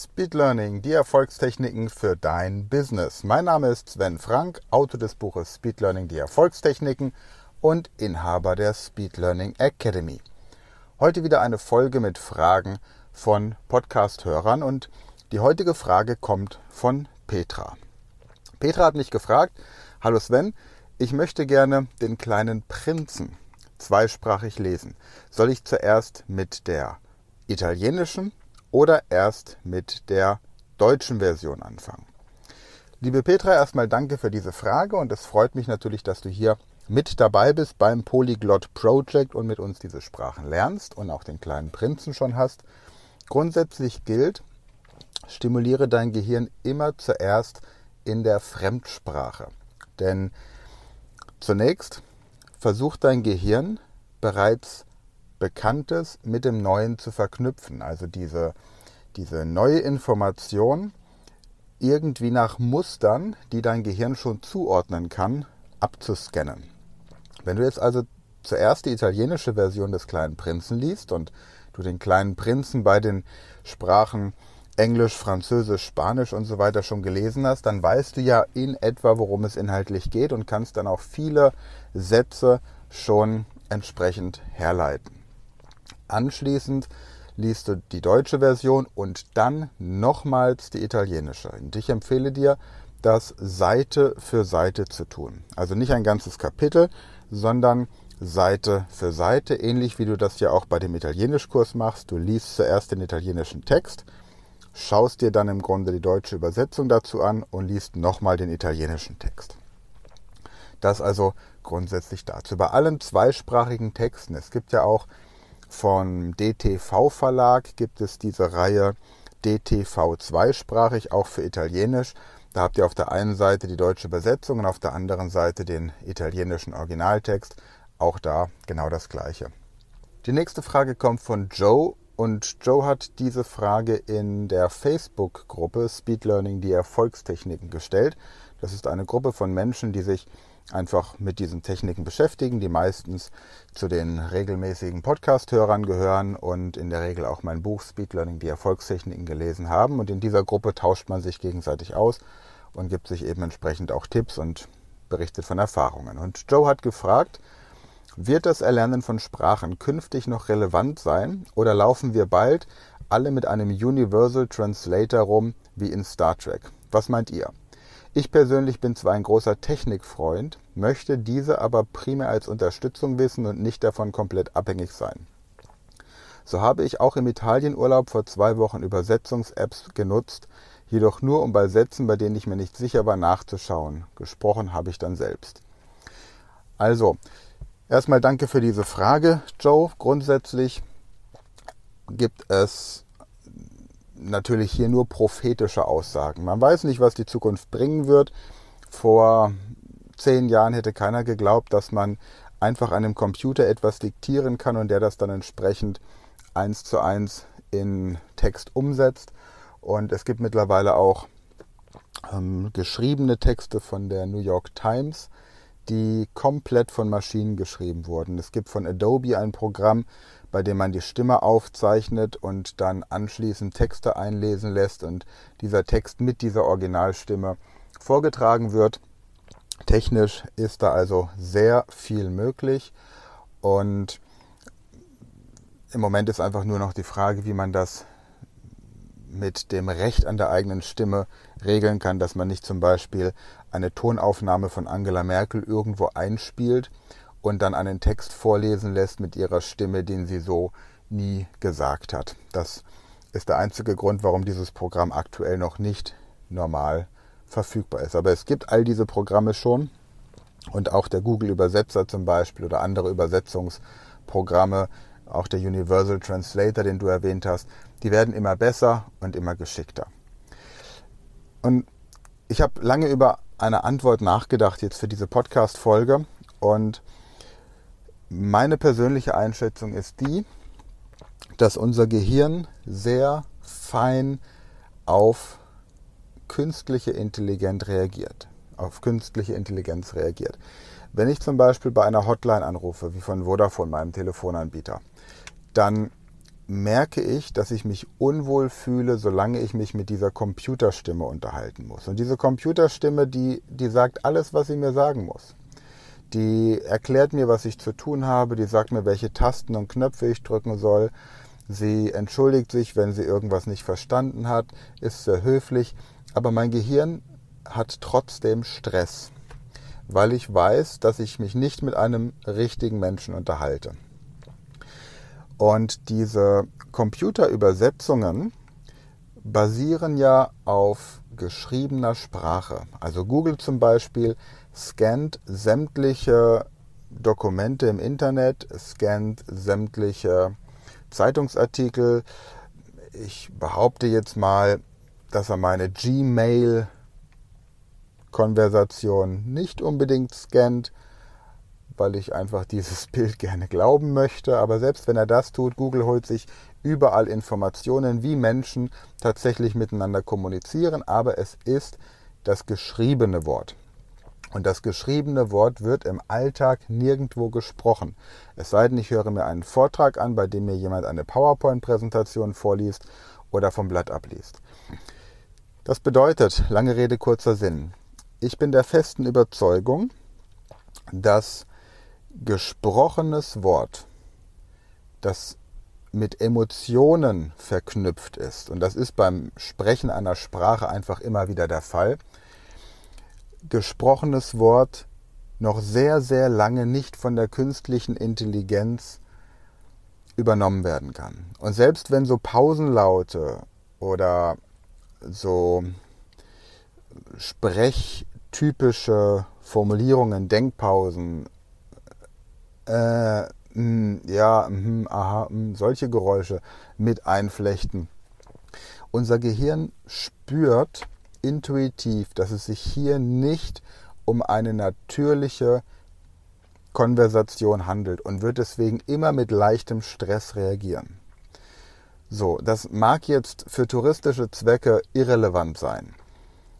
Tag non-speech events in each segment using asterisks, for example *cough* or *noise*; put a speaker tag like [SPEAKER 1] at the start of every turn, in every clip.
[SPEAKER 1] Speed Learning, die Erfolgstechniken für dein Business. Mein Name ist Sven Frank, Autor des Buches Speed Learning, die Erfolgstechniken und Inhaber der Speed Learning Academy. Heute wieder eine Folge mit Fragen von Podcast-Hörern und die heutige Frage kommt von Petra. Petra hat mich gefragt, hallo Sven, ich möchte gerne den kleinen Prinzen zweisprachig lesen. Soll ich zuerst mit der italienischen oder erst mit der deutschen Version anfangen? Liebe Petra, erstmal danke für diese Frage und es freut mich natürlich, dass du hier mit dabei bist beim Polyglot Project und mit uns diese Sprachen lernst und auch den kleinen Prinzen schon hast. Grundsätzlich gilt, stimuliere dein Gehirn immer zuerst in der Fremdsprache. Denn zunächst versucht dein Gehirn bereits Bekanntes mit dem Neuen zu verknüpfen. Also diese, diese neue Information irgendwie nach Mustern, die dein Gehirn schon zuordnen kann, abzuscannen. Wenn du jetzt also zuerst die italienische Version des kleinen Prinzen liest und du den kleinen Prinzen bei den Sprachen Englisch, Französisch, Spanisch und so weiter schon gelesen hast, dann weißt du ja in etwa, worum es inhaltlich geht und kannst dann auch viele Sätze schon entsprechend herleiten. Anschließend liest du die deutsche Version und dann nochmals die italienische. Und ich empfehle dir, das Seite für Seite zu tun. Also nicht ein ganzes Kapitel, sondern Seite für Seite, ähnlich wie du das ja auch bei dem Italienischkurs machst. Du liest zuerst den italienischen Text, schaust dir dann im Grunde die deutsche Übersetzung dazu an und liest nochmal den italienischen Text. Das also grundsätzlich dazu. Bei allen zweisprachigen Texten, es gibt ja auch vom DTV Verlag gibt es diese Reihe DTV zweisprachig, auch für Italienisch. Da habt ihr auf der einen Seite die deutsche Übersetzung und auf der anderen Seite den italienischen Originaltext. Auch da genau das gleiche. Die nächste Frage kommt von Joe und Joe hat diese Frage in der Facebook-Gruppe Speed Learning die Erfolgstechniken gestellt. Das ist eine Gruppe von Menschen, die sich einfach mit diesen Techniken beschäftigen, die meistens zu den regelmäßigen Podcast-Hörern gehören und in der Regel auch mein Buch Speed Learning, die Erfolgstechniken gelesen haben. Und in dieser Gruppe tauscht man sich gegenseitig aus und gibt sich eben entsprechend auch Tipps und berichtet von Erfahrungen. Und Joe hat gefragt, wird das Erlernen von Sprachen künftig noch relevant sein oder laufen wir bald alle mit einem Universal Translator rum wie in Star Trek? Was meint ihr? Ich persönlich bin zwar ein großer Technikfreund, möchte diese aber primär als Unterstützung wissen und nicht davon komplett abhängig sein. So habe ich auch im Italienurlaub vor zwei Wochen Übersetzungs-Apps genutzt, jedoch nur um bei Sätzen, bei denen ich mir nicht sicher war, nachzuschauen. Gesprochen habe ich dann selbst. Also, erstmal danke für diese Frage, Joe. Grundsätzlich gibt es natürlich hier nur prophetische Aussagen. Man weiß nicht, was die Zukunft bringen wird. Vor zehn Jahren hätte keiner geglaubt, dass man einfach einem Computer etwas diktieren kann und der das dann entsprechend eins zu eins in Text umsetzt. Und es gibt mittlerweile auch ähm, geschriebene Texte von der New York Times, die komplett von Maschinen geschrieben wurden. Es gibt von Adobe ein Programm, bei dem man die Stimme aufzeichnet und dann anschließend Texte einlesen lässt und dieser Text mit dieser Originalstimme vorgetragen wird. Technisch ist da also sehr viel möglich und im Moment ist einfach nur noch die Frage, wie man das mit dem Recht an der eigenen Stimme regeln kann, dass man nicht zum Beispiel eine Tonaufnahme von Angela Merkel irgendwo einspielt und dann einen Text vorlesen lässt mit ihrer Stimme, den sie so nie gesagt hat. Das ist der einzige Grund, warum dieses Programm aktuell noch nicht normal verfügbar ist. Aber es gibt all diese Programme schon und auch der Google Übersetzer zum Beispiel oder andere Übersetzungsprogramme, auch der Universal Translator, den du erwähnt hast, die werden immer besser und immer geschickter. Und ich habe lange über eine Antwort nachgedacht jetzt für diese Podcast-Folge und meine persönliche Einschätzung ist die, dass unser Gehirn sehr fein auf künstliche Intelligenz reagiert, auf künstliche Intelligenz reagiert. Wenn ich zum Beispiel bei einer Hotline anrufe, wie von Vodafone, meinem Telefonanbieter, dann merke ich, dass ich mich unwohl fühle, solange ich mich mit dieser Computerstimme unterhalten muss. Und diese Computerstimme, die, die sagt alles, was sie mir sagen muss. Die erklärt mir, was ich zu tun habe, die sagt mir, welche Tasten und Knöpfe ich drücken soll. Sie entschuldigt sich, wenn sie irgendwas nicht verstanden hat, ist sehr höflich, aber mein Gehirn hat trotzdem Stress, weil ich weiß, dass ich mich nicht mit einem richtigen Menschen unterhalte. Und diese Computerübersetzungen basieren ja auf geschriebener Sprache. Also Google zum Beispiel scannt sämtliche Dokumente im Internet, scannt sämtliche Zeitungsartikel. Ich behaupte jetzt mal, dass er meine Gmail-Konversation nicht unbedingt scannt, weil ich einfach dieses *laughs* Bild gerne glauben möchte. Aber selbst wenn er das tut, Google holt sich überall Informationen, wie Menschen tatsächlich miteinander kommunizieren. Aber es ist das geschriebene Wort. Und das geschriebene Wort wird im Alltag nirgendwo gesprochen. Es sei denn, ich höre mir einen Vortrag an, bei dem mir jemand eine PowerPoint-Präsentation vorliest oder vom Blatt abliest. Das bedeutet, lange Rede, kurzer Sinn. Ich bin der festen Überzeugung, dass gesprochenes Wort, das mit Emotionen verknüpft ist, und das ist beim Sprechen einer Sprache einfach immer wieder der Fall, gesprochenes Wort noch sehr, sehr lange nicht von der künstlichen Intelligenz übernommen werden kann. Und selbst wenn so Pausenlaute oder so sprechtypische Formulierungen, Denkpausen äh, mh, hm, ja, mh, aha, mh, hm, solche Geräusche mit einflechten. Unser Gehirn spürt intuitiv, dass es sich hier nicht um eine natürliche Konversation handelt und wird deswegen immer mit leichtem Stress reagieren. So, das mag jetzt für touristische Zwecke irrelevant sein.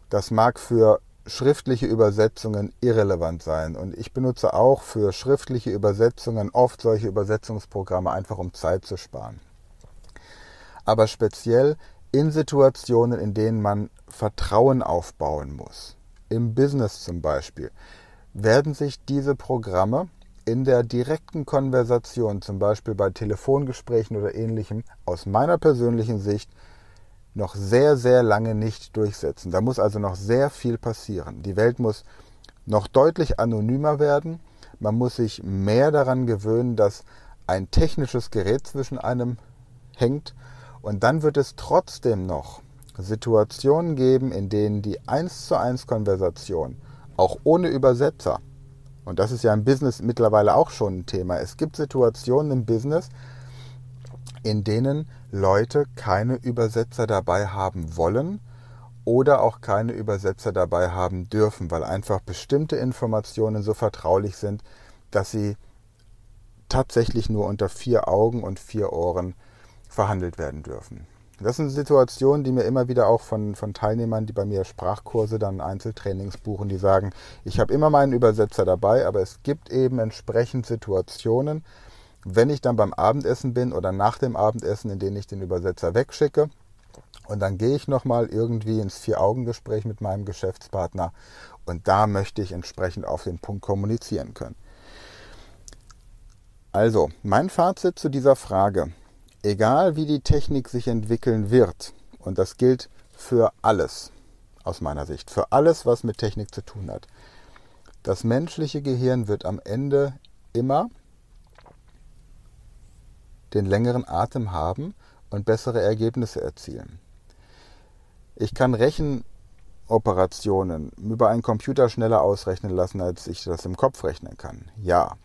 [SPEAKER 1] Das mag für schriftliche Übersetzungen irrelevant sein. Und ich benutze auch für schriftliche Übersetzungen oft solche Übersetzungsprogramme, einfach um Zeit zu sparen. Aber speziell in Situationen, in denen man Vertrauen aufbauen muss, im Business zum Beispiel, werden sich diese Programme in der direkten Konversation, zum Beispiel bei Telefongesprächen oder ähnlichem, aus meiner persönlichen Sicht noch sehr, sehr lange nicht durchsetzen. Da muss also noch sehr viel passieren. Die Welt muss noch deutlich anonymer werden. Man muss sich mehr daran gewöhnen, dass ein technisches Gerät zwischen einem hängt. Und dann wird es trotzdem noch Situationen geben, in denen die 1 zu 1 Konversation auch ohne Übersetzer, und das ist ja im Business mittlerweile auch schon ein Thema, es gibt Situationen im Business, in denen Leute keine Übersetzer dabei haben wollen oder auch keine Übersetzer dabei haben dürfen, weil einfach bestimmte Informationen so vertraulich sind, dass sie tatsächlich nur unter vier Augen und vier Ohren verhandelt werden dürfen. Das sind Situationen, die mir immer wieder auch von, von Teilnehmern, die bei mir Sprachkurse, dann Einzeltrainings buchen, die sagen, ich habe immer meinen Übersetzer dabei, aber es gibt eben entsprechend Situationen, wenn ich dann beim Abendessen bin oder nach dem Abendessen, in denen ich den Übersetzer wegschicke, und dann gehe ich nochmal irgendwie ins Vier-Augen-Gespräch mit meinem Geschäftspartner und da möchte ich entsprechend auf den Punkt kommunizieren können. Also, mein Fazit zu dieser Frage. Egal wie die Technik sich entwickeln wird, und das gilt für alles aus meiner Sicht, für alles, was mit Technik zu tun hat, das menschliche Gehirn wird am Ende immer den längeren Atem haben und bessere Ergebnisse erzielen. Ich kann Rechenoperationen über einen Computer schneller ausrechnen lassen, als ich das im Kopf rechnen kann. Ja.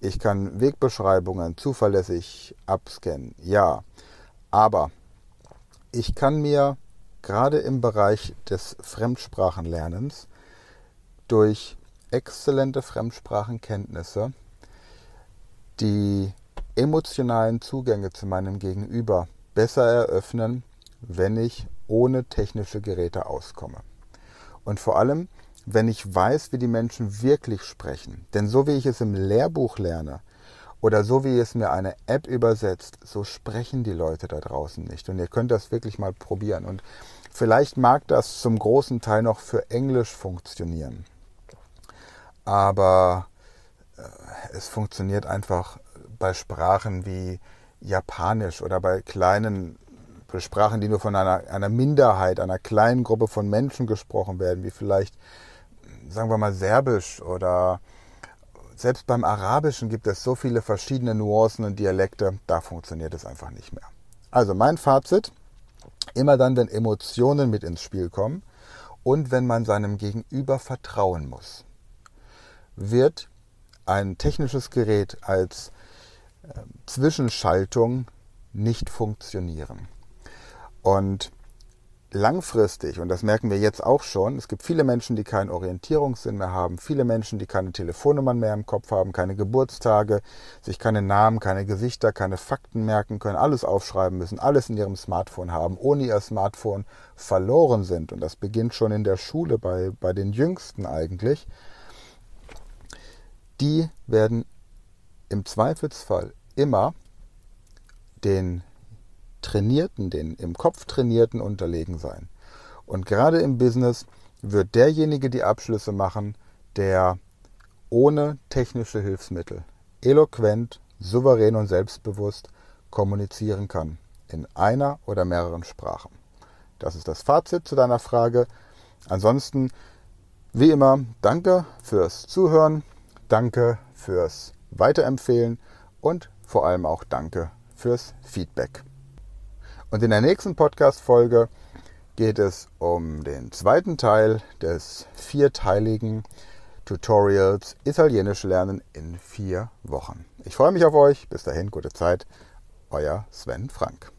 [SPEAKER 1] Ich kann Wegbeschreibungen zuverlässig abscannen. Ja. Aber ich kann mir gerade im Bereich des Fremdsprachenlernens durch exzellente Fremdsprachenkenntnisse die emotionalen Zugänge zu meinem Gegenüber besser eröffnen, wenn ich ohne technische Geräte auskomme. Und vor allem, wenn ich weiß, wie die Menschen wirklich sprechen. Denn so wie ich es im Lehrbuch lerne oder so wie es mir eine App übersetzt, so sprechen die Leute da draußen nicht. Und ihr könnt das wirklich mal probieren. Und vielleicht mag das zum großen Teil noch für Englisch funktionieren. Aber äh, es funktioniert einfach bei Sprachen wie Japanisch oder bei kleinen Sprachen, die nur von einer, einer Minderheit, einer kleinen Gruppe von Menschen gesprochen werden, wie vielleicht, sagen wir mal, Serbisch oder selbst beim Arabischen gibt es so viele verschiedene Nuancen und Dialekte, da funktioniert es einfach nicht mehr. Also mein Fazit, immer dann, wenn Emotionen mit ins Spiel kommen und wenn man seinem Gegenüber vertrauen muss, wird ein technisches Gerät als Zwischenschaltung nicht funktionieren. Und langfristig, und das merken wir jetzt auch schon, es gibt viele Menschen, die keinen Orientierungssinn mehr haben, viele Menschen, die keine Telefonnummern mehr im Kopf haben, keine Geburtstage, sich keine Namen, keine Gesichter, keine Fakten merken können, alles aufschreiben müssen, alles in ihrem Smartphone haben, ohne ihr Smartphone verloren sind. Und das beginnt schon in der Schule bei, bei den Jüngsten eigentlich. Die werden im Zweifelsfall immer den Trainierten, den im Kopf Trainierten unterlegen sein. Und gerade im Business wird derjenige die Abschlüsse machen, der ohne technische Hilfsmittel eloquent, souverän und selbstbewusst kommunizieren kann. In einer oder mehreren Sprachen. Das ist das Fazit zu deiner Frage. Ansonsten, wie immer, danke fürs Zuhören, danke fürs Weiterempfehlen und vor allem auch danke fürs Feedback. Und in der nächsten Podcast-Folge geht es um den zweiten Teil des vierteiligen Tutorials Italienisch lernen in vier Wochen. Ich freue mich auf euch. Bis dahin, gute Zeit. Euer Sven Frank.